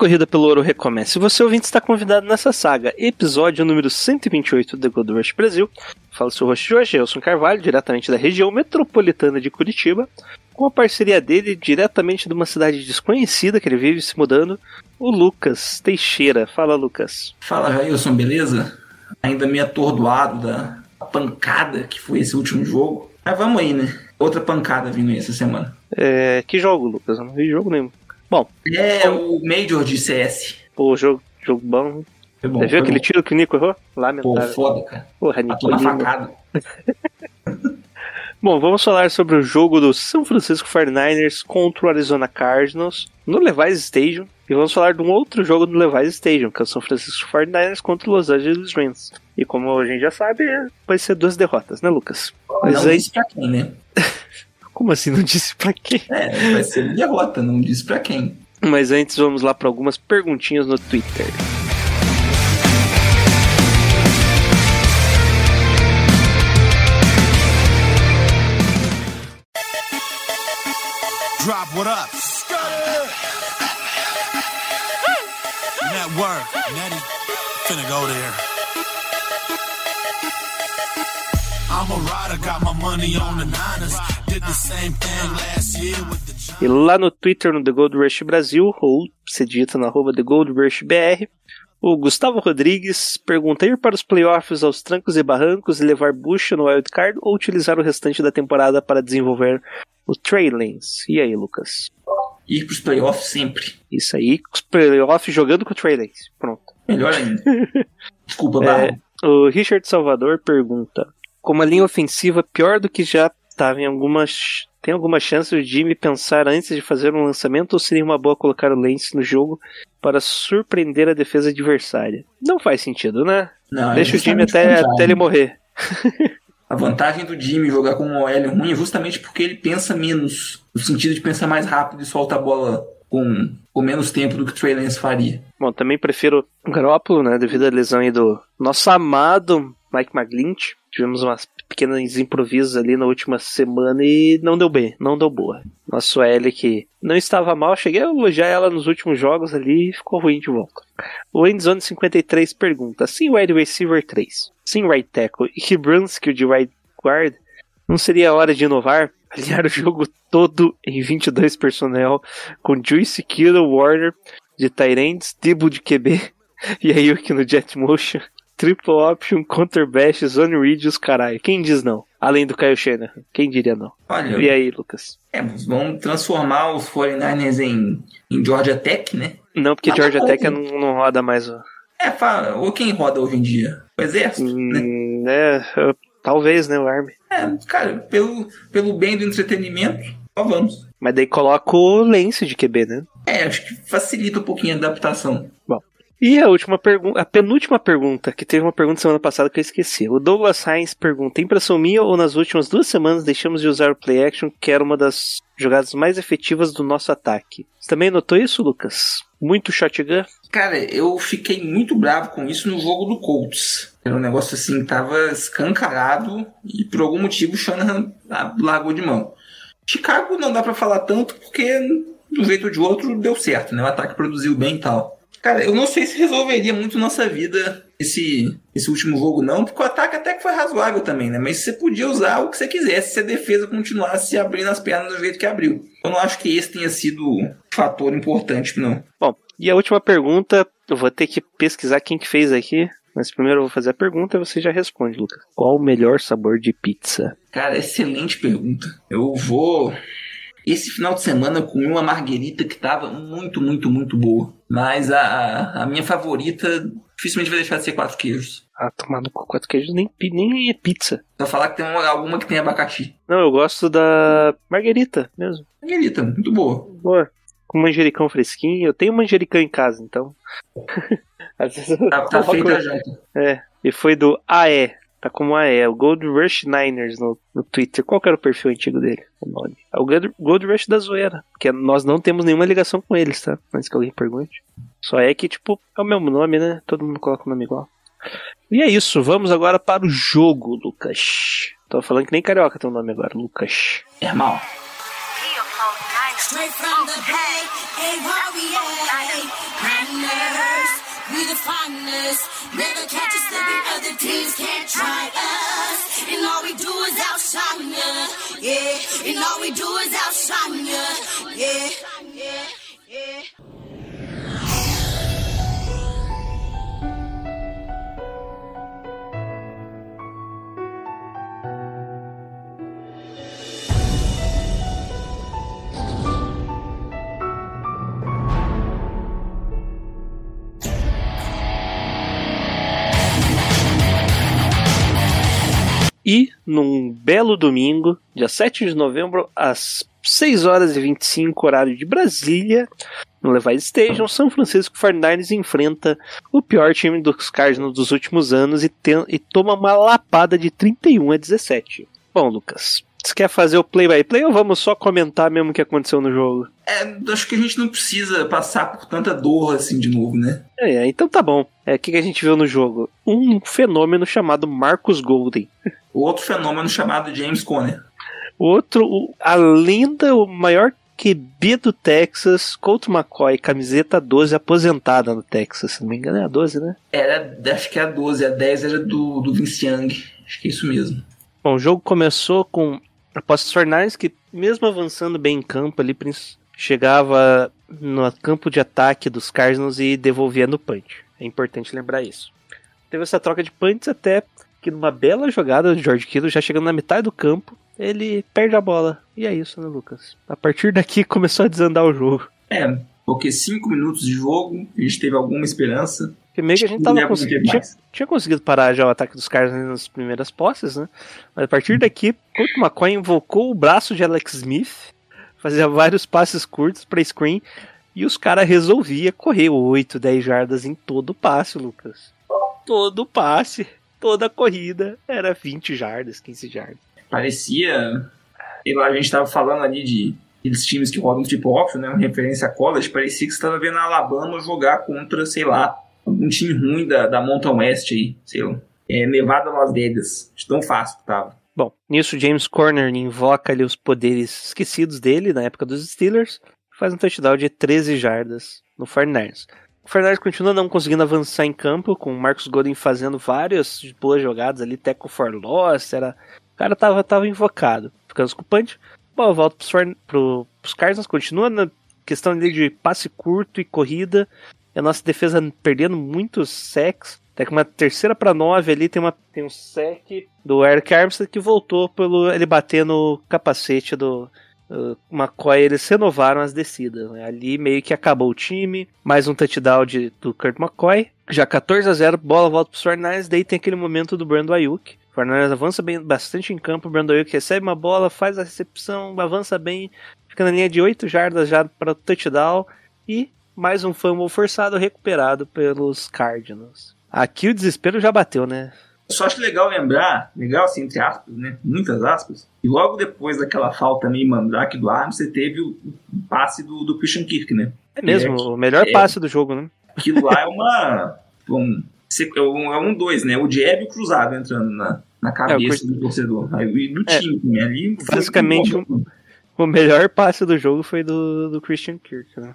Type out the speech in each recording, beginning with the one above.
Corrida pelo ouro recomeça. E você ouvinte está convidado nessa saga, episódio número 128 do The Gold Rush Brasil. Fala seu host de hoje, Elson Carvalho, diretamente da região metropolitana de Curitiba, com a parceria dele, diretamente de uma cidade desconhecida que ele vive se mudando, o Lucas Teixeira. Fala, Lucas. Fala, Jailson, beleza? Ainda meio atordoado da pancada que foi esse último jogo. Mas vamos aí, né? Outra pancada vindo aí essa semana. É, que jogo, Lucas? Eu não vi jogo nenhum. Bom, É o Major de CS. pô, jogo, jogo bom. Foi bom. Você viu aquele bom. tiro que o Nico errou? Pô, Lamentável. foda, cara. Porra, Matou na Nicolino. facada. Bom, vamos falar sobre o jogo do São Francisco 49ers contra o Arizona Cardinals no Levi's Stadium. E vamos falar de um outro jogo no Levi's Stadium, que é o São Francisco 49ers contra o Los Angeles Rams. E como a gente já sabe, vai ser duas derrotas, né, Lucas? Mas Não aí, pra quem, né? como assim não disse pra quê? É, vai ser derrota, não disse pra quem. Mas antes vamos lá para algumas perguntinhas no Twitter. Drop what up? Network. Nettie finna go there. I'm a rider, got my money on the Niners. E lá no Twitter, no The Gold Rush Brasil, ou se digita na arroba The Gold Rush BR, o Gustavo Rodrigues pergunta ir para os playoffs aos trancos e barrancos e levar bucha no wildcard ou utilizar o restante da temporada para desenvolver o Trey Lance. E aí, Lucas? Ir pros playoffs sempre. Isso aí, os playoffs jogando com o Trey Lance. Pronto. Melhor ainda. Desculpa, É, Barra. o Richard Salvador pergunta: Como a linha ofensiva pior do que já estava em algumas. Tem alguma chance o Jimmy pensar antes de fazer um lançamento ou seria uma boa colocar o Lance no jogo para surpreender a defesa adversária? Não faz sentido, né? Não, é Deixa o Jimmy até, até ele morrer. A vantagem do Jimmy jogar com um OL ruim é justamente porque ele pensa menos. No sentido de pensar mais rápido e solta a bola com, com menos tempo do que o Trey Lance faria. Bom, também prefiro o Garoppolo, né? Devido à lesão aí do nosso amado Mike McGlinch. Tivemos umas pequenos improvisos ali na última semana e não deu bem, não deu boa. Nosso L que não estava mal, cheguei a elogiar ela nos últimos jogos ali e ficou ruim de volta. O Endzone 53 pergunta: sim, wide receiver 3, sim, right tackle e Brunskill de right guard, não seria hora de inovar? Alinhar o jogo todo em 22 personnel com Juice Kittle, Warner de Tyrants, Debo de QB e aí aqui no Jet Motion, Triple Option, Counter Bash, Zone Read os caralho. Quem diz não? Além do Kyle Shanahan. Quem diria não? Olha, E aí, Lucas? é, vamos transformar os 49ers em, em Georgia Tech, né? Não, porque Ah, Georgia Tech não, não roda mais. ó. É, fa- ou quem roda hoje em dia? O exército, né? Hum, é, eu- talvez, né, o Army. É, cara, pelo, pelo bem do entretenimento, só vamos. Mas daí coloca o Lance de QB, né? É, acho que facilita um pouquinho a adaptação. E a última pergunta, a penúltima pergunta, que teve uma pergunta semana passada que eu esqueci. O Douglas Sainz pergunta: impressão minha ou nas últimas duas semanas deixamos de usar o play action, que era uma das jogadas mais efetivas do nosso ataque? Você também notou isso, Lucas? Muito shotgun? Cara, eu fiquei muito bravo com isso no jogo do Colts. Era um negócio assim, tava escancarado e por algum motivo o Shanahan ah, largou de mão. Chicago não dá pra falar tanto porque de um jeito ou de outro deu certo, né? O ataque produziu bem e tal. Cara, eu não sei se resolveria muito nossa vida esse, esse último jogo, não, porque o ataque até que foi razoável também, né? Mas você podia usar o que você quisesse se a defesa continuasse abrindo as pernas do jeito que abriu. Eu não acho que esse tenha sido um fator importante, não. Bom, e a última pergunta, eu vou ter que pesquisar quem que fez aqui. Mas primeiro eu vou fazer a pergunta e você já responde, Lucas. Qual o melhor sabor de pizza? Cara, excelente pergunta. Eu vou. Esse final de semana eu comi uma marguerita que tava muito, muito, muito boa. Mas a, a minha favorita dificilmente vai deixar de ser quatro queijos. Ah, tomar no cu, quatro queijos nem, nem é pizza. Só falar que tem uma- alguma que tem abacaxi. Não, eu gosto da marguerita mesmo. Marguerita, muito boa. Boa. com manjericão fresquinho. Eu tenho manjericão em casa, então. Às vezes eu Tá, tá feita janta. É, e foi do AE. Tá como AE, o Gold Rush Niners no, no Twitter. Qual que era o perfil antigo dele? O nome. É o Gold, Rush da zoeira. Porque nós não temos nenhuma ligação com eles, tá? Antes que alguém pergunte. Só é que, tipo, é o mesmo nome, né? Todo mundo coloca o nome igual. E é isso, vamos agora para o jogo, Lucas. Tô falando que nem carioca tem o nome agora, Lucas. Irmão. Straight teams can't try us. And all we do is outshine ya, yeah. And all we do is outshine ya, yeah. yeah, yeah. Num belo domingo, dia 7 de novembro, às 6 horas e 25, horário de Brasília, no Levi Station, São Francisco 49ers enfrenta o pior time dos Cardinals dos últimos anos e, tem- e toma uma lapada de 31 a 17. Bom, Lucas, você quer fazer o play-by-play ou vamos só comentar mesmo o que aconteceu no jogo? É, acho que a gente não precisa passar por tanta dor assim de novo, né? É, é, então tá bom. É, o que, que a gente viu no jogo? Um fenômeno chamado Marcus Golden. Outro fenômeno chamado James Conner. Outro, o- a lenda, o maior QB do Texas, Colt McCoy, camiseta 12, aposentada no Texas. Se não me engano, é a 12, né? Era, acho que é a 12, a 10 era do, do Vince Young. Acho que é isso mesmo. Bom, o jogo começou com apostas Fornais que, mesmo avançando bem em campo ali, chegava no campo de ataque dos Cardinals e devolvia no punch. É importante lembrar isso. Teve essa troca de punts até que numa bela jogada do George Kittle, já chegando na metade do campo, ele perde a bola. E é isso, né, Lucas? A partir daqui começou a desandar o jogo. É, porque 5 minutos de jogo, a gente teve alguma esperança. Meio que a gente tava do conseguindo. Tinha, tinha conseguido parar já o ataque dos caras nas primeiras posses, né? Mas a partir daqui, Colt McCoy invocou o braço de Alex Smith, fazia vários passes curtos para screen, e os caras resolvia correr 8, 10 jardas em todo o passe, Lucas. Todo passe, toda corrida era 20 jardas, 15 jardas. Parecia. Sei lá, a gente tava falando ali de aqueles times que rodam tipo off, né? Uma referência a college. Parecia que você tava vendo a Alabama jogar contra, sei lá, um time ruim da, da Mountain West aí, sei lá. É, Nevada Las Vegas. Tão fácil que tava. Bom, nisso James Corner invoca ali os poderes esquecidos dele na época dos Steelers, faz um touchdown de 13 jardas no Fernandes. O Fernandes continua não conseguindo avançar em campo, com o Marcos Golden fazendo várias boas jogadas ali, tackle for loss, era... o cara tava, tava invocado, ficando punch. Bom, volta pros, Fern... pro, pros Cardinals, continua na questão ali de passe curto e corrida, a nossa defesa perdendo muitos sacks, até que uma terceira para nove ali tem, uma, tem um sec do Eric Armstead que voltou pelo ele bater no capacete do uh, McCoy. Eles renovaram as descidas. né? Ali meio que acabou o time. Mais um touchdown de, do Kurt McCoy. Já 14 a 0 bola volta para os Fornais. Daí tem aquele momento do Brando Ayuk. Fornais avança bem, bastante em campo. O Brando Ayuk recebe uma bola, faz a recepção, avança bem. Fica na linha de 8 jardas já para o touchdown. E mais um fumble forçado recuperado pelos Cardinals. Aqui o desespero já bateu, né? Só acho legal lembrar, legal assim, entre aspas, né? Muitas aspas. E logo depois daquela falta meio mandrake do Arms, você teve o, passe do, do Christian Kirk, né? É mesmo, É, o melhor é. passe do jogo, né? Aquilo lá é uma. Um, é um, é um dois, né? O jab e o cruzado entrando na, na cabeça É, do torcedor. E do É, time também. Ali basicamente, bom. O melhor passe do jogo foi do, do Christian Kirk, né?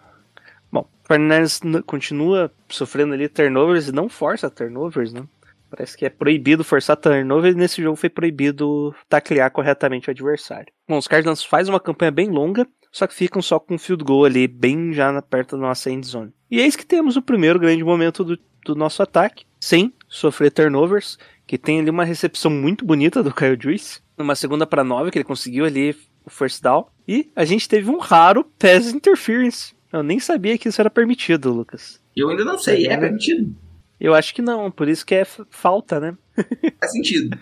Fernandes continua sofrendo ali turnovers e não força turnovers, né? Parece que é proibido forçar turnover e nesse jogo foi proibido taclear corretamente o adversário. Bom, os Cardinals fazem uma campanha bem longa, só que ficam só com um field goal ali, bem já perto da nossa end zone. E eis que temos o primeiro grande momento do, do nosso ataque, sem sofrer turnovers, que tem ali uma recepção muito bonita do Kyle Juice, numa segunda para nove que ele conseguiu ali o first down. E a gente teve um raro pass interference. Eu nem sabia que isso era permitido, Lucas. Eu ainda não sei, é permitido. Eu acho que não, por isso que é falta, né? Faz sentido.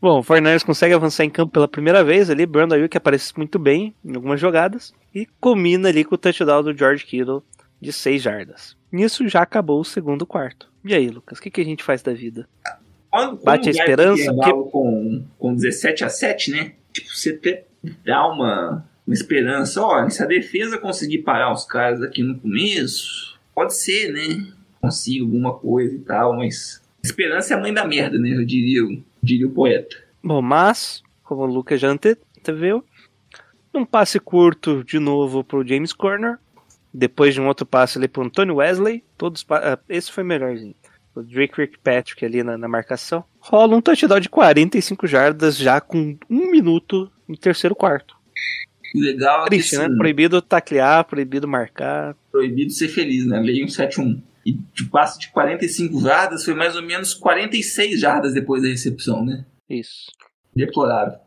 Bom, o 49ers consegue avançar em campo pela primeira vez ali, Brandon Ayuk aparece muito bem em algumas jogadas e combina ali com o touchdown do George Kittle de 6 jardas. Nisso já acabou o segundo quarto. E aí, Lucas, o que, que a gente faz da vida? Quando, quando Bate a esperança, intervalo com, com 17 a 7, né? Tipo, você te- dá uma, uma esperança. Olha, se a defesa conseguir parar os caras aqui no começo, pode ser, né? Consiga alguma coisa e tal, mas esperança é a mãe da merda, né? Eu diria, eu diria o poeta. Bom, mas, como o Lucas já ante- anteveu, um passe curto de novo pro James Corner, depois de um outro passe ali pro Antonio Wesley, todos ah, esse foi melhorzinho. O Drake Kirkpatrick ali na, na marcação. Rola um touchdown de 45 jardas já com um minuto no terceiro quarto. O legal é que Triste, né? assim, Proibido taclear, proibido marcar. proibido ser feliz, né? Lei 171. E de passe de 45 jardas foi mais ou menos 46 jardas depois da recepção, né? Isso. Deplorável.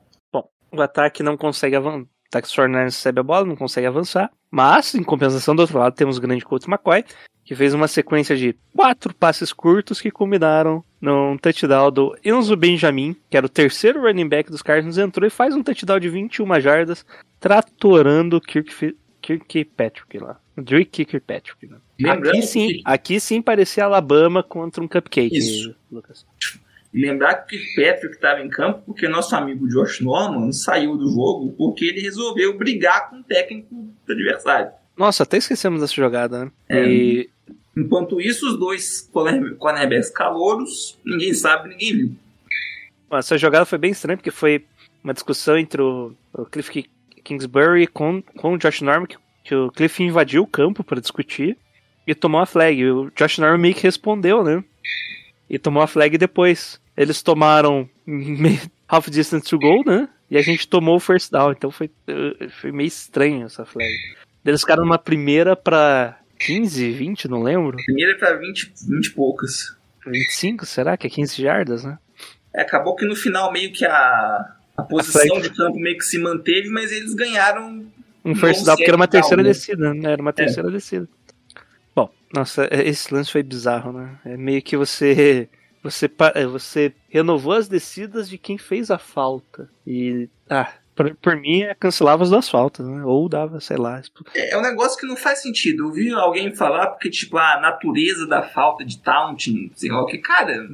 O ataque não consegue avançar. O ataque dos 49ers recebe a bola, não consegue avançar. Mas, em compensação, do outro lado, temos o grande Colt McCoy, que fez uma sequência de quatro passes curtos que culminaram num touchdown do Enzo Benjamin, que era o terceiro running back dos Cardinals, entrou e faz um touchdown de 21 jardas, tratorando Kirk, Kirkpatrick lá. Drake Kirkpatrick. Né? Lembrando Aqui sim, que- aqui sim parecia Alabama contra um cupcake, Isso. Lucas. Lembrar que Kirkpatrick estava em campo porque nosso amigo Josh Norman saiu do jogo porque ele resolveu brigar com o técnico do adversário. Nossa, até esquecemos dessa jogada, né? É. E Enquanto isso, os dois corner- cornerbacks calouros, ninguém sabe, ninguém viu. Essa jogada foi bem estranha, porque foi uma discussão entre o, o Cliff Kingsbury com, com o Josh Norman, que, que o Cliff invadiu o campo para discutir e tomou a flag. E o Josh Norman meio que respondeu, né? E tomou a flag depois. Eles tomaram half distance to goal, né? E a gente tomou o first down, então foi, eh, foi meio estranho essa flag. Eles ficaram numa primeira pra 15, 20, não lembro. Primeiro para 20, 20 e poucas. 25, será que é 15 jardas, né? É, acabou que no final meio que a, a posição flag- de campo meio que se manteve, mas eles ganharam Um first Não down, porque era uma terceira não, né? descida, né? Era uma terceira descida. Bom, nossa, é- esse lance foi bizarro, né? É meio que você. Você, é, você renovou as descidas de quem fez a falta. E. Ah, por, por mim, é, cancelava as duas faltas, né? Ou dava, sei lá. expu- É um negócio que não faz sentido. Eu vi alguém falar porque, tipo, a natureza da falta de taunting, sei lá o que, cara,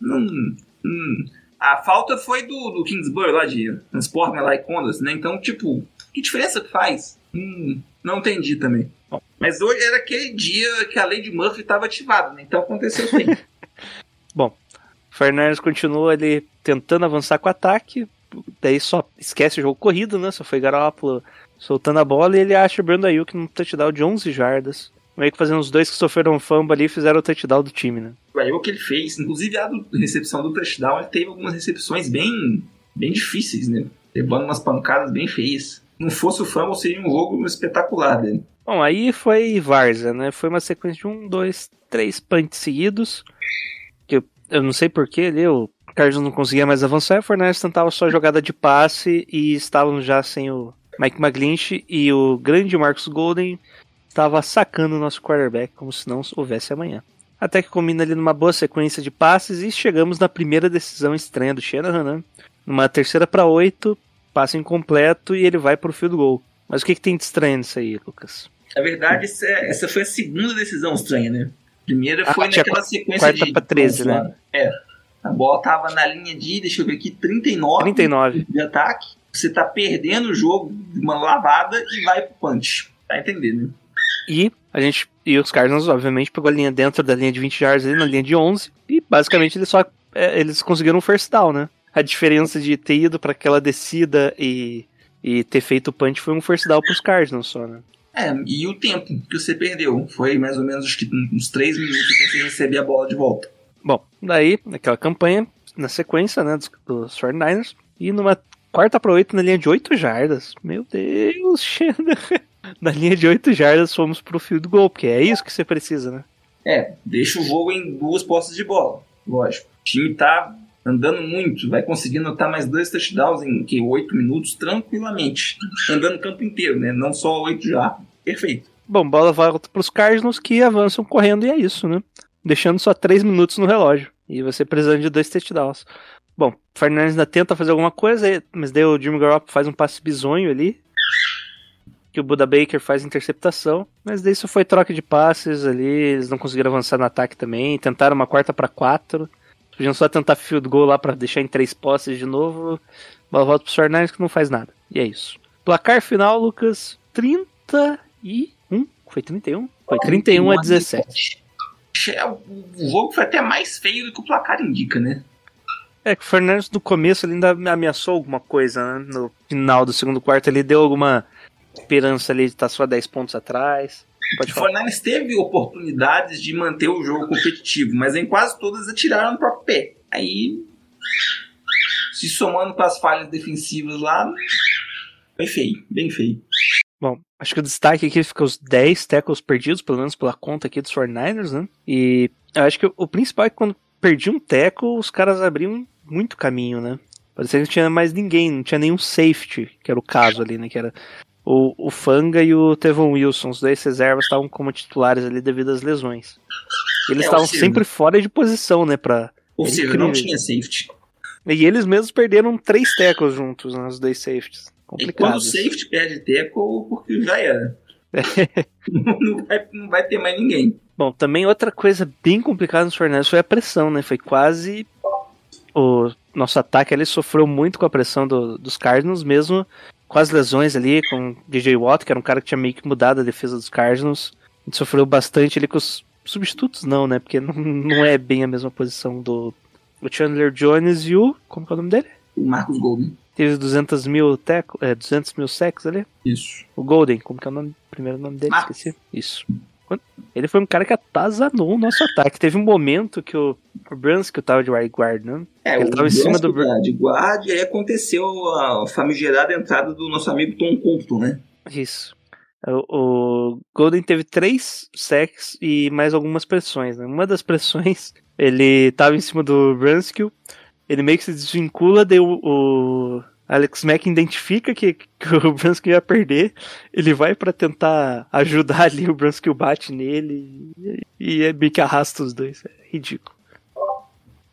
não. hum. A falta foi do, do Kingsbury lá de Transportman lá e Condas, né? Então, tipo, que diferença que faz? Hum, não entendi também. Mas hoje era aquele dia que a lei de Murphy estava ativada, né? Então aconteceu aí. Bom, Fernandes continua ali tentando avançar com o ataque. Daí só esquece o jogo corrido, né? Só foi Garoppolo soltando a bola e ele acha o Brandon Ayuk num touchdown de 11 jardas. Meio que fazendo os dois que sofreram fumble ali fizeram o touchdown do time, né? O que ele fez, inclusive a do- recepção do touchdown, ele teve algumas recepções bem, bem difíceis, né? Levando umas pancadas bem feias. Não fosse o fumble, seria um jogo espetacular dele. Bom, aí foi Varza, né? Foi uma sequência de um, dois, três punts seguidos. Que eu, eu não sei porquê ali, o Cardinals não conseguia mais avançar. O Fernandes tentava só jogada de passe e estavam já sem o Mike McGlinch e o grande Marcus Golden estava sacando o nosso quarterback como se não houvesse amanhã. Até que combina ali numa boa sequência de passes e chegamos na primeira decisão estranha do Shanahan, né? Numa terceira para oito, passe incompleto e ele vai pro field goal. Mas o que, que tem de estranho nisso aí, Lucas? Na verdade, essa, essa foi a segunda decisão estranha, né? Primeira Ah, foi tinha naquela qu- sequência quarta de. pra 13, pontos lá. É. A bola tava na linha de, deixa eu ver aqui, 39, 39. de ataque. Você tá perdendo o jogo de uma lavada e vai pro punch. Tá entendendo, né? E a gente e os Cardinals, obviamente, pegou a linha dentro da linha de 20 yards ali, na linha de 11, e basicamente eles só é, eles conseguiram um first down, né? A diferença de ter ido para aquela descida e, e ter feito o punch foi um first down pros Cardinals só, né? É, e o tempo que você perdeu? Foi mais ou menos acho que uns 3 minutos até você receber a bola de volta. Bom, daí, naquela campanha, na sequência, né, dos, dos 49ers, e numa quarta para 8 na linha de 8 jardas. Meu Deus, Xana. Na linha de 8 jardas fomos pro field goal, porque é isso que você precisa, né? É, deixa o jogo em duas postas de bola, lógico. O time tá andando muito, vai conseguir anotar mais dois touchdowns em que 8 minutos tranquilamente. Andando o campo inteiro, né? Não só 8 já. Perfeito. Bom, bola volta pros Cardinals que avançam correndo e é isso, né? Deixando só 3 minutos no relógio. E você precisando de dois touchdowns. Bom, o Fernandes ainda tenta fazer alguma coisa, mas daí o Jimmy Garoppolo faz um passe bizonho ali. Que o Buda Baker faz interceptação. Mas daí isso foi troca de passes ali. Eles não conseguiram avançar no ataque também. Tentaram uma quarta pra quatro. Podiam só tentar field goal lá pra deixar em três posses de novo. Bola volta pro Fernandes que não faz nada. E é isso. Placar final, Lucas: 31. Foi 31? Foi 31 a 17. É, O o jogo foi até mais feio do que o placar indica, né? É que o Fernandes no começo ele ainda ameaçou alguma coisa, né? No final do segundo quarto ele deu alguma esperança ali de estar só 10 pontos atrás. Pode O falar. Fornales teve oportunidades de manter o jogo competitivo, mas em quase todas atiraram no próprio pé. Aí, se somando com as falhas defensivas lá, bem feio, bem feio. Bom, acho que o destaque aqui fica os 10 tackles perdidos, pelo menos pela conta aqui dos 49ers, né? E eu acho que o principal é que quando perdi um tackle, os caras abriam muito caminho, né? Parecia que não tinha mais ninguém, não tinha nenhum safety, que era o caso ali, né? Que era o, o Fanga e o Tevon Wilson, os dois reservas estavam como titulares ali devido às lesões. Eles É, estavam seja, sempre fora de posição, né? Pra, Ou É seja, incrível. não tinha safety. E eles mesmos perderam três tackles juntos, né, os dois safeties. E quando Complicado. o safety perde tackle, porque já era. não, vai, não vai ter mais ninguém. Bom, também outra coisa bem complicada nos Fernandes foi a pressão, né? Foi quase. O nosso ataque ali sofreu muito com a pressão do- dos Cardinals, mesmo com as lesões ali, com o DJ Watt, que era um cara que tinha meio que mudado a defesa dos Cardinals. A gente sofreu bastante ali com os substitutos, não, né? Porque não, não é bem a mesma posição do o Chandler Jones e o. Como que é o nome dele? O Marcos Golden. Teve 200 mil, teco, é, 200 mil sacks ali. Isso. O Golden, como que é o nome, primeiro nome dele? Marcos. Esqueci. Isso. Ele foi um cara que atazanou o nosso ataque. Teve um momento que o, o Brunsky tava de wide guard, né? É, Ele o tava em cima do tá de guarda e aí aconteceu a famigerada entrada do nosso amigo Tom Compton, né? Isso. O, o Golden teve três sacks e mais algumas pressões, né? Uma das pressões, ele tava em cima do Brunsky, ele meio que se desvincula, o, o Alex Mack identifica que, que o Brunsky ia perder, ele vai pra tentar ajudar ali, o Brunsky bate nele e, e é meio que arrasta os dois, é ridículo.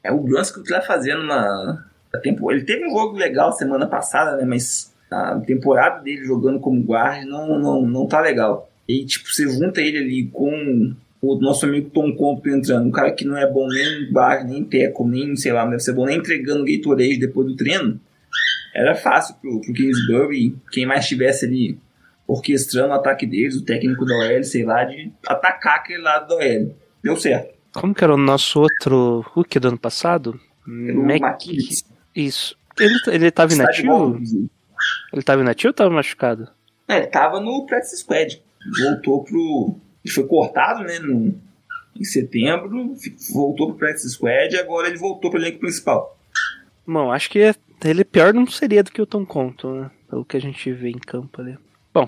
É o Bronsky que tá fazendo na tempo. Ele teve um jogo legal semana passada, né? Mas a temporada dele jogando como guarda não, não, não tá legal. E tipo, você junta ele ali com o nosso amigo Tom Compton entrando, um cara que não é bom nem em guarda, nem em teco, nem, sei lá, não deve ser bom nem entregando Gatorade depois do treino. Era fácil pro, pro Kingsbury, quem mais estivesse ali orquestrando o ataque deles, o técnico da OL, sei lá, de atacar aquele lado da OL. Deu certo. Como que era o nosso outro Hulk do ano passado? Mac- Maquilis. Isso. Ele, ele tava inativo? Ele tava inativo ou tava machucado? É, ele tava no practice squad. Voltou pro. Ele foi cortado, né? No, em setembro. Voltou pro practice squad e agora ele voltou pro elenco principal. Bom, acho que é- ele pior não seria do que o Tom Conto, né? Pelo que a gente vê em campo ali. Bom,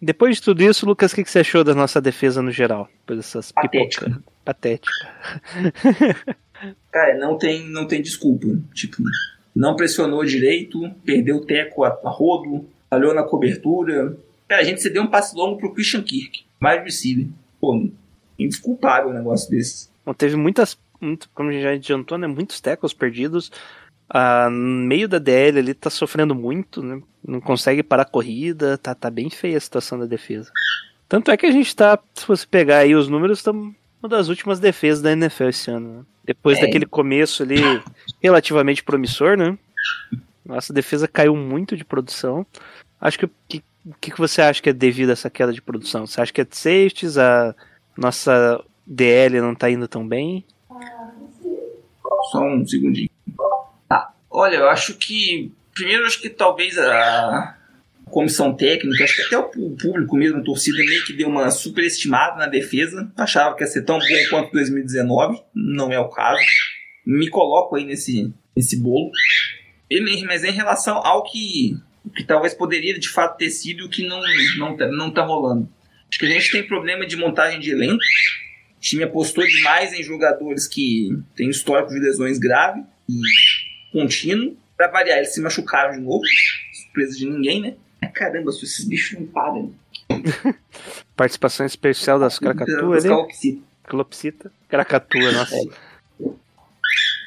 depois de tudo isso, Lucas, o que, que você achou da nossa defesa no geral? Depois dessas Patética. pipoca- Patética. Cara, não tem, não tem desculpa. Tipo, não pressionou direito, perdeu o teco a, a rodo, falhou na cobertura. Cara, a gente cedeu um passe longo pro Christian Kirk. Mais receiver. Pô, indesculpável um negócio desse. Bom, teve muitas, muito, como a gente já adiantou, né? Muitos tackles perdidos. Ah, no meio da DL ali tá sofrendo muito, né? Não consegue parar a corrida, tá, tá bem feia a situação da defesa. Tanto é que a gente tá, se você pegar aí os números, estamos uma das últimas defesas da NFL esse ano. Né? Depois É. daquele começo ali relativamente promissor, né? Nossa defesa caiu muito de produção. Acho que o que, o que que você acha que é devido a essa queda de produção? Você acha que é de safeties? A nossa DL não tá indo tão bem? Só um segundinho. Olha, eu acho que. Primeiro, acho que talvez a comissão técnica, acho que até o público mesmo, a torcida, meio que deu uma superestimada na defesa. Achava que ia ser tão bom quanto 2019. Não é o caso. Me coloco aí nesse, nesse bolo. E- Mas em relação ao que, que talvez poderia de fato ter sido o que não, não, tá, não tá rolando. Acho que a gente tem problema de montagem de elenco. O time apostou demais em jogadores que têm histórico de lesões grave e contínuo. Pra variar, eles se machucaram de novo. Surpresa de ninguém, né? Ai, Caramba, se esses bichos não param. Participação especial das Krakatoa ali? Calopsita. Clopsita. Krakatoa, nossa. É.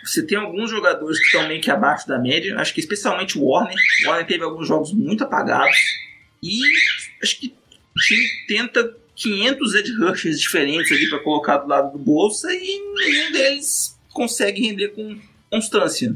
Você tem alguns jogadores que estão meio que abaixo da média. Acho que especialmente o Warner. O Warner teve alguns jogos muito apagados. E acho que o time tenta 500 Ed Rushers diferentes ali para colocar do lado do Bolsa e nenhum deles consegue render com constância.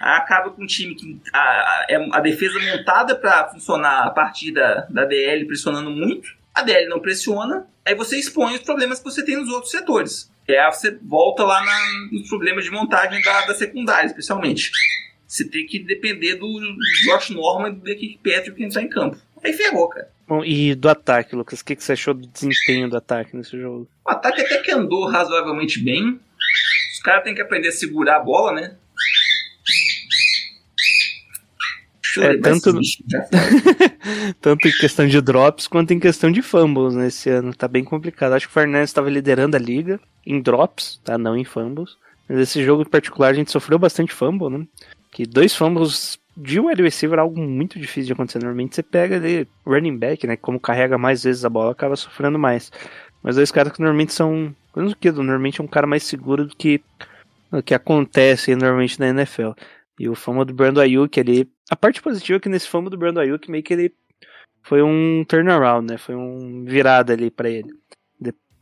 Acaba com um time que a, a, é a defesa montada para funcionar a partir da, da DL pressionando muito. A DL não pressiona, aí você expõe os problemas que você tem nos outros setores. E aí você volta lá na, nos problemas de montagem da, da secundária, especialmente. Você tem que depender do Josh Norman e do Nick Patrick entrar em campo. Aí ferrou, cara. Bom, e do ataque, Lucas? O que, que você achou do desempenho do ataque nesse jogo? O ataque até que andou razoavelmente bem. Os caras têm que aprender a segurar a bola, né? É, tanto-. Tanto em questão de drops quanto em questão de fumbles nesse ano. Tá bem complicado. Acho que o Fernandes estava liderando a liga em drops, tá? Não em fumbles. Mas esse jogo em particular a gente sofreu bastante fumble, né? Que dois fumbles de wide receiver é algo muito difícil de acontecer. Normalmente você pega ali running back, né? Como carrega mais vezes a bola, acaba sofrendo mais. Mas dois caras que normalmente são. Menos do que, normalmente é um cara mais seguro do que o que acontece normalmente na NFL. E o fumble do Brando Ayuk ali. A parte positiva é que nesse fumble do Brando Ayuk meio que ele foi um turnaround, né? Foi um virada ali pra ele.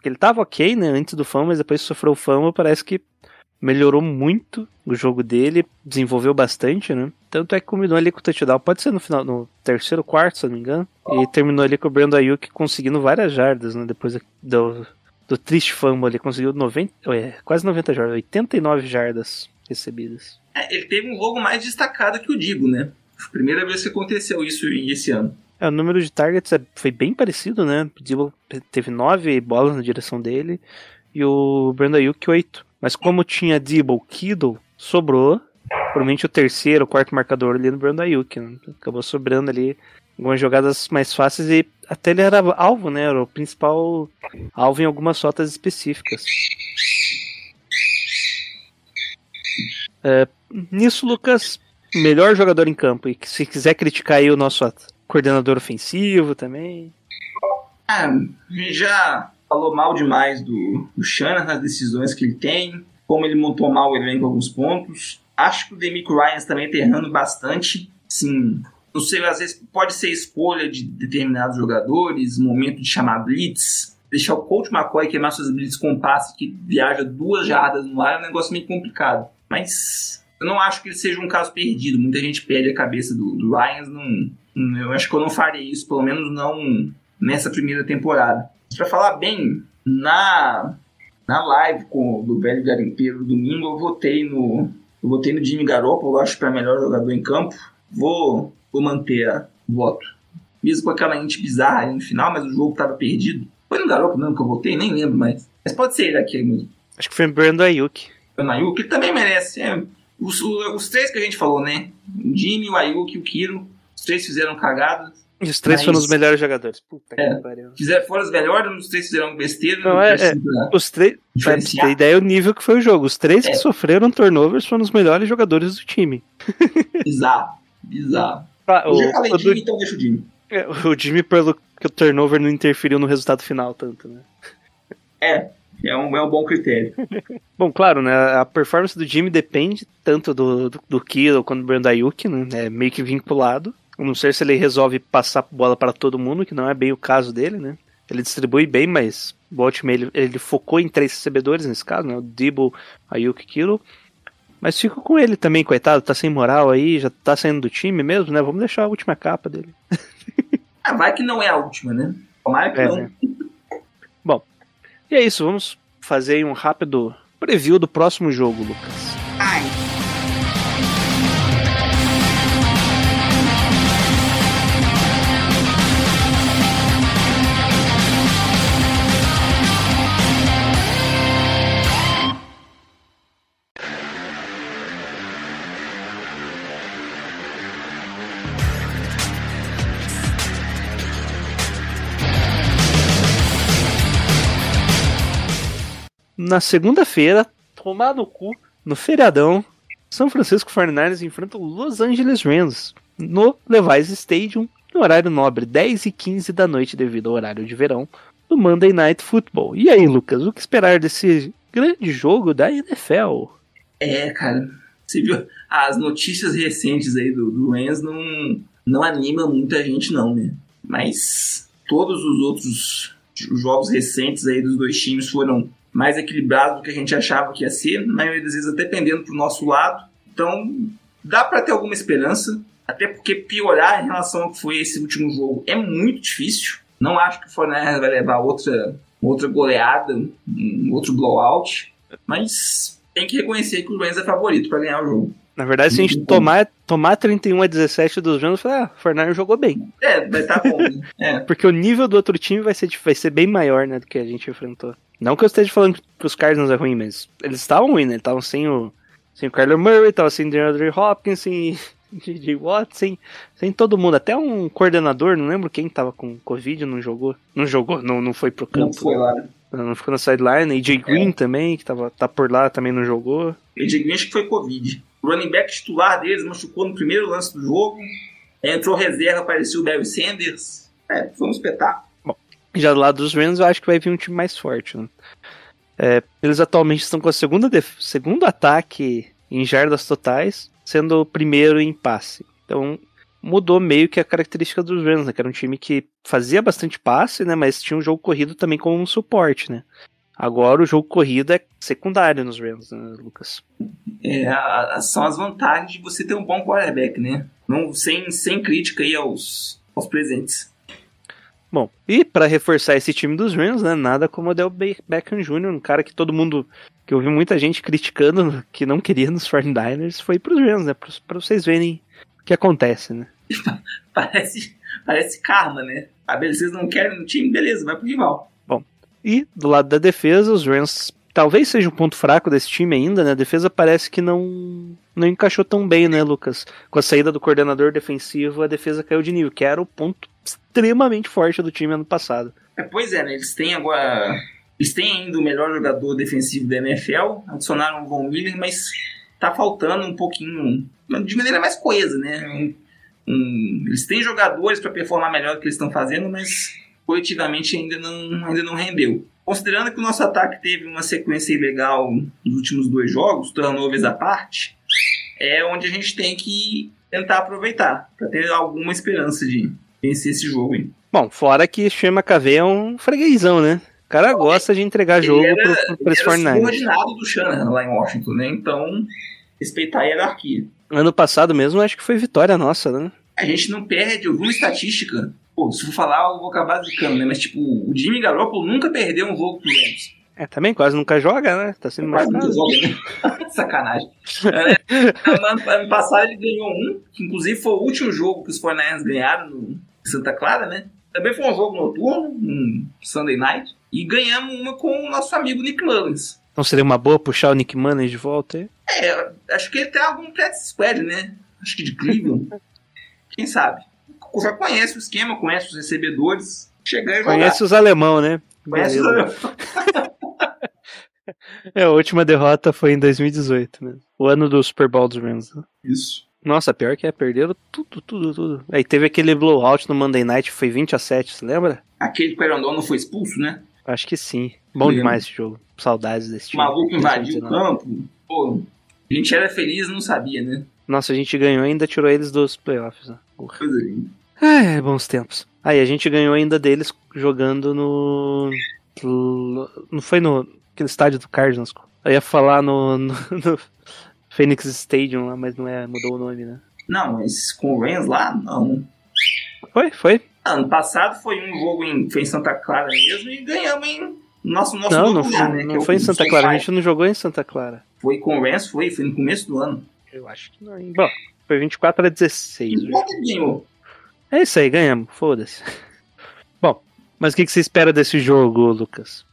Ele tava ok, né? Antes do fumble, mas depois sofreu o fumble, parece que melhorou muito o jogo dele, desenvolveu bastante, né? Tanto é que combinou ali com o touchdown. Pode ser no final, no terceiro quarto, se eu não me engano. E terminou ali com o Brando Ayuk conseguindo várias jardas, né? Depois do, do triste fumble ali, conseguiu 90, é, quase 90 jardas, 89 jardas recebidas. É, ele teve um jogo mais destacado que o Digo, né? Primeira vez que aconteceu isso esse ano. É, o número de targets é- foi bem parecido, né? O Dibble teve nove bolas na direção dele e o Brandon Ayuk oito. Mas como tinha Dibble, Kiddle, sobrou provavelmente o terceiro, o quarto marcador ali no Brandon Ayuk. Né? Acabou sobrando ali algumas jogadas mais fáceis e até ele era alvo, né? Era o principal alvo em algumas rotas específicas. É, nisso, Lucas, melhor jogador em campo. E se quiser criticar aí o nosso coordenador ofensivo também. Ah, já falou mal demais do, do nas decisões que ele tem, como ele montou mal o elenco em alguns pontos. Acho que o Demico Ryan também tá errando bastante. Sim, não sei, às vezes pode ser escolha de determinados jogadores, momento de chamar blitz, deixar o coach McCoy queimar suas blitz com passe que viaja duas jardas no ar é um negócio meio complicado. Mas eu não acho que ele seja um caso perdido. Muita gente perde a cabeça do, do Ryan. Não, eu acho que eu não faria isso, pelo menos não nessa primeira temporada. Pra falar bem, na, na live com, do velho garimpeiro domingo, eu votei no. Eu votei no Jimmy Garoppolo, acho que é o melhor jogador em campo. Vou, vou manter a- voto. Mesmo com aquela int bizarra aí no final, mas o jogo tava perdido. Foi no Garoppolo mesmo que eu votei, nem lembro mais. Mas pode ser ele aqui mesmo. Acho que foi o Brandon Ayuk. O Nayuki ele também merece. É, os, o- os três que a gente falou, né? O Jimmy, o Ayuki e o Kiro. Os três fizeram cagadas. E os três Mas- foram os melhores jogadores. Puta É. que pariu. Foram os melhores, os três fizeram besteira. Não, é- precisa- Os três. Pra ter ideia o nível que foi o jogo. Os três É. que sofreram turnovers foram os melhores jogadores do time. Bizarro. Bizarro. Ah, Eu já falei o, do- Jimmy, então deixa o Jimmy. é, o Jimmy, pelo que o turnover não interferiu no resultado final tanto, né? É, é um, é um bom critério. Bom, claro, né? A performance do Jimmy depende tanto do, do, do Kittle quanto do Brandon Ayuk, né? É meio que vinculado. A não ser se ele resolve passar bola para todo mundo, que não é bem o caso dele, né? Ele distribui bem, mas o Baltimore ele, ele focou em três recebedores nesse caso, né? O Debo, Ayuk e Kittle. Mas fico com ele também, coitado, tá sem moral aí, já tá saindo do time mesmo, né? Vamos deixar a última capa dele. Ah, vai que não é a última, né? Tomara que É, não. né? Bom, e é isso, vamos fazer um rápido preview do próximo jogo, Lucas. Na segunda-feira, tomar no cu, no feriadão, São Francisco 49ers enfrenta o Los Angeles Rams no Levi's Stadium, no horário nobre, 10 e 15 da noite, devido ao horário de verão, do Monday Night Football. E aí, Lucas, o que esperar desse grande jogo da NFL? É, cara. Você viu? As notícias recentes aí do, do Rams não, não animam muita gente, não, né? Mas todos os outros jogos recentes aí dos dois times foram mais equilibrados do que a gente achava que ia ser, na maioria das vezes até pendendo pro nosso lado. Então, dá para ter alguma esperança, até porque piorar em relação ao que foi esse último jogo é muito difícil. Não acho que o Fortnite vai levar outra, outra goleada, um outro blowout, mas tem que reconhecer que o Rams é favorito para ganhar o jogo. Na verdade, se a gente tomar, tomar 31 a 17 dos Rams, falar, ah, o jogou bem. É, vai estar bom. né? É. Porque o nível do outro time vai ser, vai ser bem maior, né, do que a gente enfrentou. Não que eu esteja falando que os Cardinals é ruim, mas eles estavam ruins, né? Eles estavam sem o, sem o Kyler Murray, estavam sem o DeAndre Hopkins, sem J.J. Watt, sem, sem todo mundo. Até um coordenador, não lembro quem tava com Covid, não jogou. Não jogou, não, não foi pro campo. Não foi lá. né? Não ficou na sideline. AJ Green também, que tava, tá por lá, também não jogou. AJ Green acho que foi Covid. O running back titular deles machucou no primeiro lance do jogo. Entrou reserva, apareceu o Barry Sanders. É, foi um espetáculo. Já do lado dos Rams, eu acho que vai vir um time mais forte. Né? É, eles atualmente estão com def- segundo ataque em jardas totais, sendo o primeiro em passe. Então mudou meio que a característica dos Rams, né? Que era um time que fazia bastante passe, né? Mas tinha um jogo corrido também como um suporte, né? Agora o jogo corrido é secundário nos Rams, né, Lucas? É, a- são as vantagens de você ter um bom quarterback, né? Não, sem, sem crítica aí aos, aos presentes. Bom, e para reforçar esse time dos Rams, né, nada como o Be- Beckham Jr., um cara que todo mundo, que eu vi muita gente criticando, que não queria nos 49ers, foi pros Rams, né, pra, pra vocês verem o que acontece, né. Parece, parece karma, né? Ah, beleza, vocês não querem no time? Beleza, vai pro rival. E do lado da defesa, os Rams talvez seja um ponto fraco desse time ainda, né, a defesa parece que não, não encaixou tão bem, né, Lucas. Com a saída do coordenador defensivo, a defesa caiu de nível, que era o ponto extremamente forte do time ano passado. É, pois é, né? Eles têm agora. Eles têm ainda o melhor jogador defensivo da NFL, adicionaram o Von Miller, mas tá faltando um pouquinho. De maneira mais coesa, né? Um- um- eles têm jogadores para performar melhor do que eles estão fazendo, mas coletivamente ainda não, ainda não rendeu. Considerando que o nosso ataque teve uma sequência ilegal nos últimos dois jogos, turnovers à parte, é onde a gente tem que tentar aproveitar, para ter alguma esperança de vencer esse jogo. Hein? Bom, fora que Chama KV é um freguesão, né. O cara gosta de entregar jogo Ele pro, pro, pro Ele era 49ers. subordinado do Shanahan lá em Washington, né? Então, respeitar a hierarquia. Ano passado mesmo, acho que foi vitória nossa, né? A gente não perde, eu vi uma estatística. Pô, se for falar, eu vou acabar zicando, né? Mas, tipo, o Jimmy Garoppolo nunca perdeu um jogo pro Rams. É, também quase nunca joga, né? Tá sendo Quase nunca joga, né? Sacanagem. É, no ano, passado ele ganhou um, que inclusive foi o último jogo que os 49ers ganharam no em Santa Clara, né? Também foi um jogo noturno, um Sunday Night. E ganhamos uma com o nosso amigo Nick Mullins. Então seria uma boa puxar o Nick Manning de volta aí? É, acho que ele tem algum practice squad, né? Acho que de Cleveland. Quem sabe? Já conhece o esquema, conhece os recebedores. Chegar e jogar. Conhece os alemão, né? Conhece Beleza. os É, a última derrota foi em 2018 mesmo. O ano do Super Bowl dos Rams. né? Isso. Nossa, pior que é, perderam tudo, tudo, tudo. Aí teve aquele blowout no Monday Night, foi 20 a 7, você lembra? Aquele que o Aaron Donald foi expulso, né? Acho que sim. Bom Lembro. demais esse jogo. Saudades desse O time. maluco invadiu o 2019. campo. Pô, a gente era feliz e não sabia, né? Nossa, a gente ganhou e ainda tirou eles dos playoffs, né? Porra. É, bons tempos. Aí a gente ganhou ainda deles jogando no. Não foi no aquele estádio do Cardinals. Eu ia falar no, no, no Phoenix Stadium lá, mas não é, mudou o nome, né? Não, mas com o Rams lá, não. Foi, foi. Ano passado foi um jogo em, foi em Santa Clara mesmo e ganhamos em nosso, nosso Não, não, lugar, foi, né? não é foi em Santa Clara. A gente não jogou em Santa Clara. Foi com o Rams, foi, foi no começo do ano. Eu acho que não. hein? Bom, foi 24 a 16. E ganhou? É isso aí, ganhamos. Foda-se. Mas o que, que você espera desse jogo, Lucas?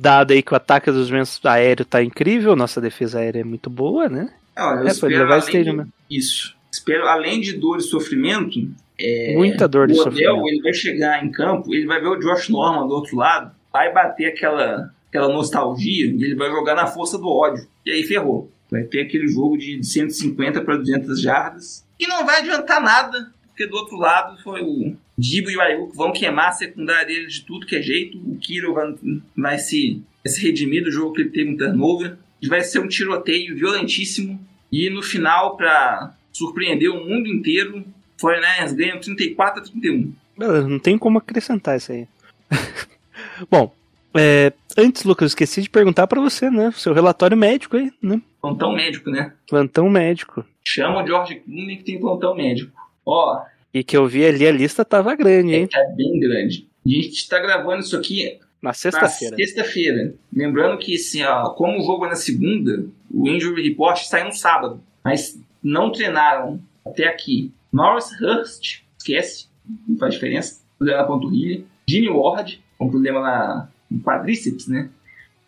Dado aí que o ataque dos Rams aéreo tá incrível, nossa defesa aérea é muito boa, né? Olha, eu É, espero levar além stadium, de- né? Isso. Espero, além de dor e sofrimento, é, Muita dor de o Odell, sofrimento. ele vai chegar em campo, ele vai ver o Josh Norman do outro lado, vai bater aquela, aquela nostalgia e ele vai jogar na força do ódio. E aí ferrou. Vai ter aquele jogo de 150 para 200 jardas. E não vai adiantar nada, porque do outro lado foi o Dibo e o Ayuk vão queimar a secundária dele de tudo que é jeito. O Kiro vai, vai se, vai se redimir do jogo que ele teve um turnover. vai ser um tiroteio violentíssimo. E no final, pra surpreender o mundo inteiro, 49ers ganham 34 a 31. Beleza, não tem como acrescentar isso aí. Bom, é, antes, Lucas, eu esqueci de perguntar pra você, né? Seu relatório médico aí, né? Plantão médico, né? Plantão médico. Chama o George Clooney que tem plantão médico. Ó, E que eu vi ali, a lista tava grande, hein? é bem grande. E a gente tá gravando isso aqui Na na sexta-feira. sexta-feira. Lembrando que, assim, ó, como o jogo é na segunda, o injury report sai no sábado. Mas não treinaram até aqui. Norris Hurst, esquece, não faz diferença. Problema na panturrilha. Jimmy Ward, com problema na, no quadríceps, né?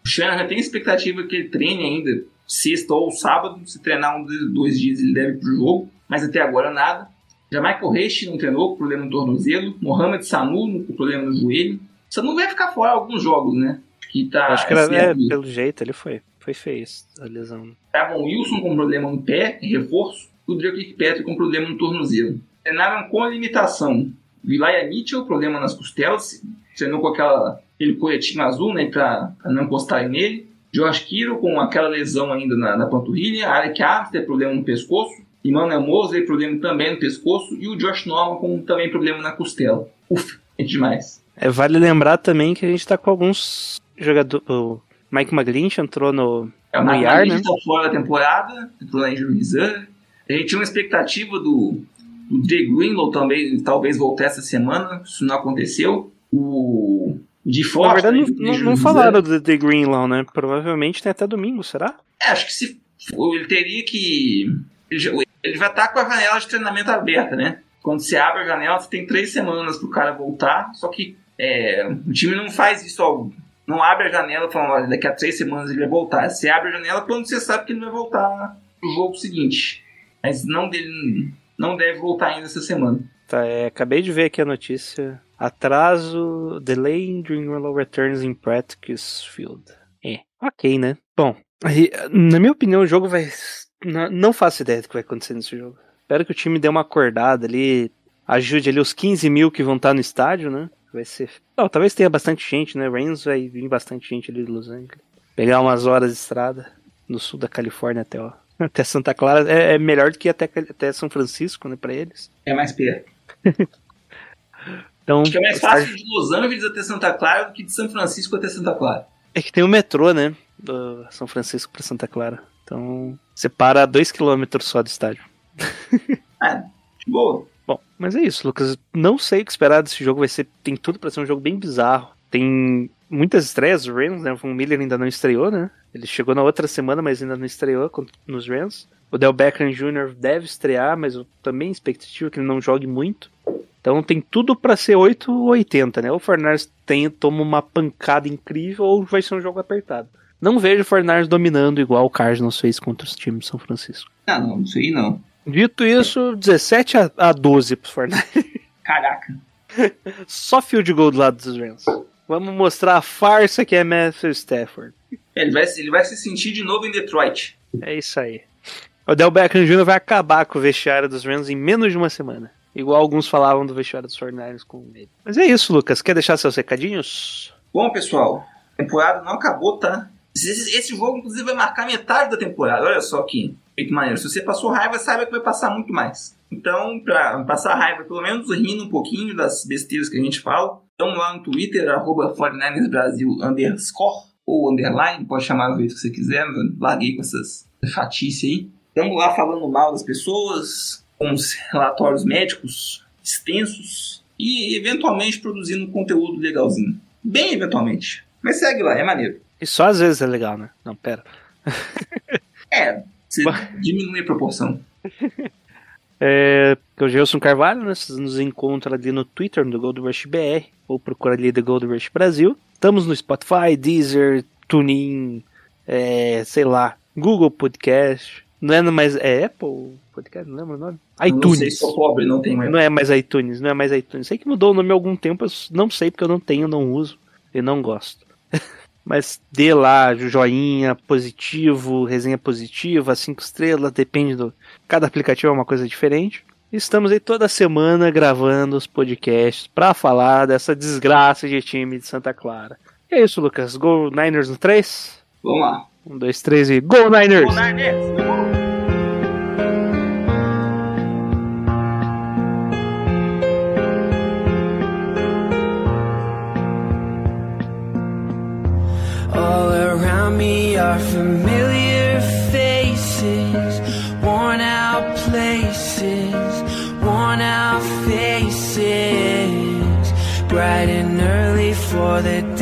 O Shanahan tem expectativa que ele treine ainda sexta ou sábado. Se treinar um dos dois dias, ele deve pro jogo. Mas até agora nada. Jamaica Reich não treinou com problema no tornozelo. Mohamed Sanu com problema no joelho. Sanu vai ficar fora alguns jogos, né? Que tá Acho que era, é, pelo jeito, ele foi. Foi feio a lesão. Estavam Wilson com problema no pé, reforço. O Drake Kirkpatrick com problema no tornozelo. Treinaram com limitação. Vilaya Mitchell, problema nas costelas. Treinou com aquela, aquele coletinho azul, né? Pra, pra não encostarem nele. Josh Kiro com aquela lesão ainda na, na panturrilha. Alec Armstead, problema no pescoço. Emmanuel Mosley, problema também no pescoço. E o Josh Norman com também problema na costela. Ufa, é demais. É, vale lembrar também que a gente tá com alguns jogadores. O Mike McGlinch entrou no, É, o no né? está fora da temporada, entrou na injury reserve. A gente tinha uma expectativa do, do Jay Greenlow também, talvez voltar essa semana, isso não aconteceu. O de Na Forte, verdade, né, não, não, falaram do The Greenlaw, né? Provavelmente tem até domingo, será? É, acho que se ele teria que. Ele, já- ele vai estar com a janela de treinamento aberta, né? Quando você abre a janela, você tem três semanas pro cara voltar. Só que é, o time não faz isso, ó, não abre a janela falando, olha, daqui a três semanas ele vai voltar. Você abre a janela quando você sabe que ele vai voltar pro jogo seguinte. Mas não, dele, não deve voltar ainda essa semana. Tá, é, acabei de ver aqui a notícia. Atraso, delay in Greenlaw returns in practice field. É, ok, né? Bom, na minha opinião, o jogo vai. Não, não faço ideia do que vai acontecer nesse jogo. Espero que o time dê uma acordada ali, ajude ali os 15 mil que vão estar no estádio, né? Vai ser. Não, talvez tenha bastante gente, né? Rams vai vir bastante gente ali de Los Angeles. Pegar umas horas de estrada no sul da Califórnia até, ó, até Santa Clara. É, é melhor do que até, até São Francisco, né? Pra eles. É mais perto. Então, Acho que é mais o estádio- fácil de Los Angeles até Santa Clara do que de São Francisco até Santa Clara. É que tem o metrô, né? Do São Francisco pra Santa Clara. Então, separa 2km só do estádio. É, de boa. Bom, mas é isso, Lucas. Não sei o que esperar desse jogo. Vai ser. Tem tudo pra ser um jogo bem bizarro. Tem muitas estreias. O Rams, né? O Von Miller ainda não estreou, né? Ele chegou na outra semana, mas ainda não estreou nos Rams. O Del Beckham Jr. deve estrear, mas eu também expectativa que ele não jogue muito. Então tem tudo pra ser 8 ou 80, né? Ou o Fornars tem, toma uma pancada incrível ou vai ser um jogo apertado. Não vejo o Fornars dominando igual o Cardinals fez contra os times de São Francisco. Ah, não, isso aí não. Dito isso, 17 a, a 12 pros Fornars. Caraca. Só field goal do lado dos Rams. Vamos mostrar a farsa que é Matthew Stafford. É, Ele vai, ele vai se sentir de novo em Detroit. É isso aí. O Del Beckham Jr. vai acabar com o vestiário dos Rams em menos de uma semana. Igual alguns falavam do vestiário dos 49ers com ele. Mas é isso, Lucas. Quer deixar seus recadinhos? Bom, pessoal, a temporada não acabou, tá? Esse, esse jogo, inclusive, vai marcar metade da temporada. Olha só que feito maneiro. Se você passou raiva, saiba que vai passar muito mais. Então, pra passar raiva, pelo menos rindo um pouquinho das besteiras que a gente fala, estamos lá no Twitter, arroba 49 Brasil underscore ou underline, pode chamar do jeito que você quiser, eu larguei com essas fatices aí. Estamos lá falando mal das pessoas, com os relatórios médicos extensos e eventualmente produzindo um conteúdo legalzinho. Bem eventualmente. Mas segue lá, é maneiro. E só às vezes é legal, né? Não, pera. É, você diminui a proporção. É, que é o Gelson Carvalho, né? Nos encontra ali no Twitter, no Gold Rush BR, ou procura ali The Gold Rush Brasil. Estamos no Spotify, Deezer, TuneIn, é, sei lá, Google Podcast. Não é mais. É Apple Podcast? Não lembro o nome? Eu Não sei iTunes. se sou pobre, não mais. Não é mais iTunes, não é mais iTunes. Sei que mudou o nome há algum tempo, eu não sei porque eu não tenho, não uso e não gosto. mas dê lá joinha positivo, resenha positiva, cinco estrelas, depende do. Cada aplicativo é uma coisa diferente. Estamos aí toda semana gravando os podcasts para falar dessa desgraça de time de Santa Clara. E é isso, Lucas. Gol Niners no 3? Vamos lá. Um, dois, três e Gol Niners! Go Niners! are familiar faces, worn out places, worn out faces, bright and early for the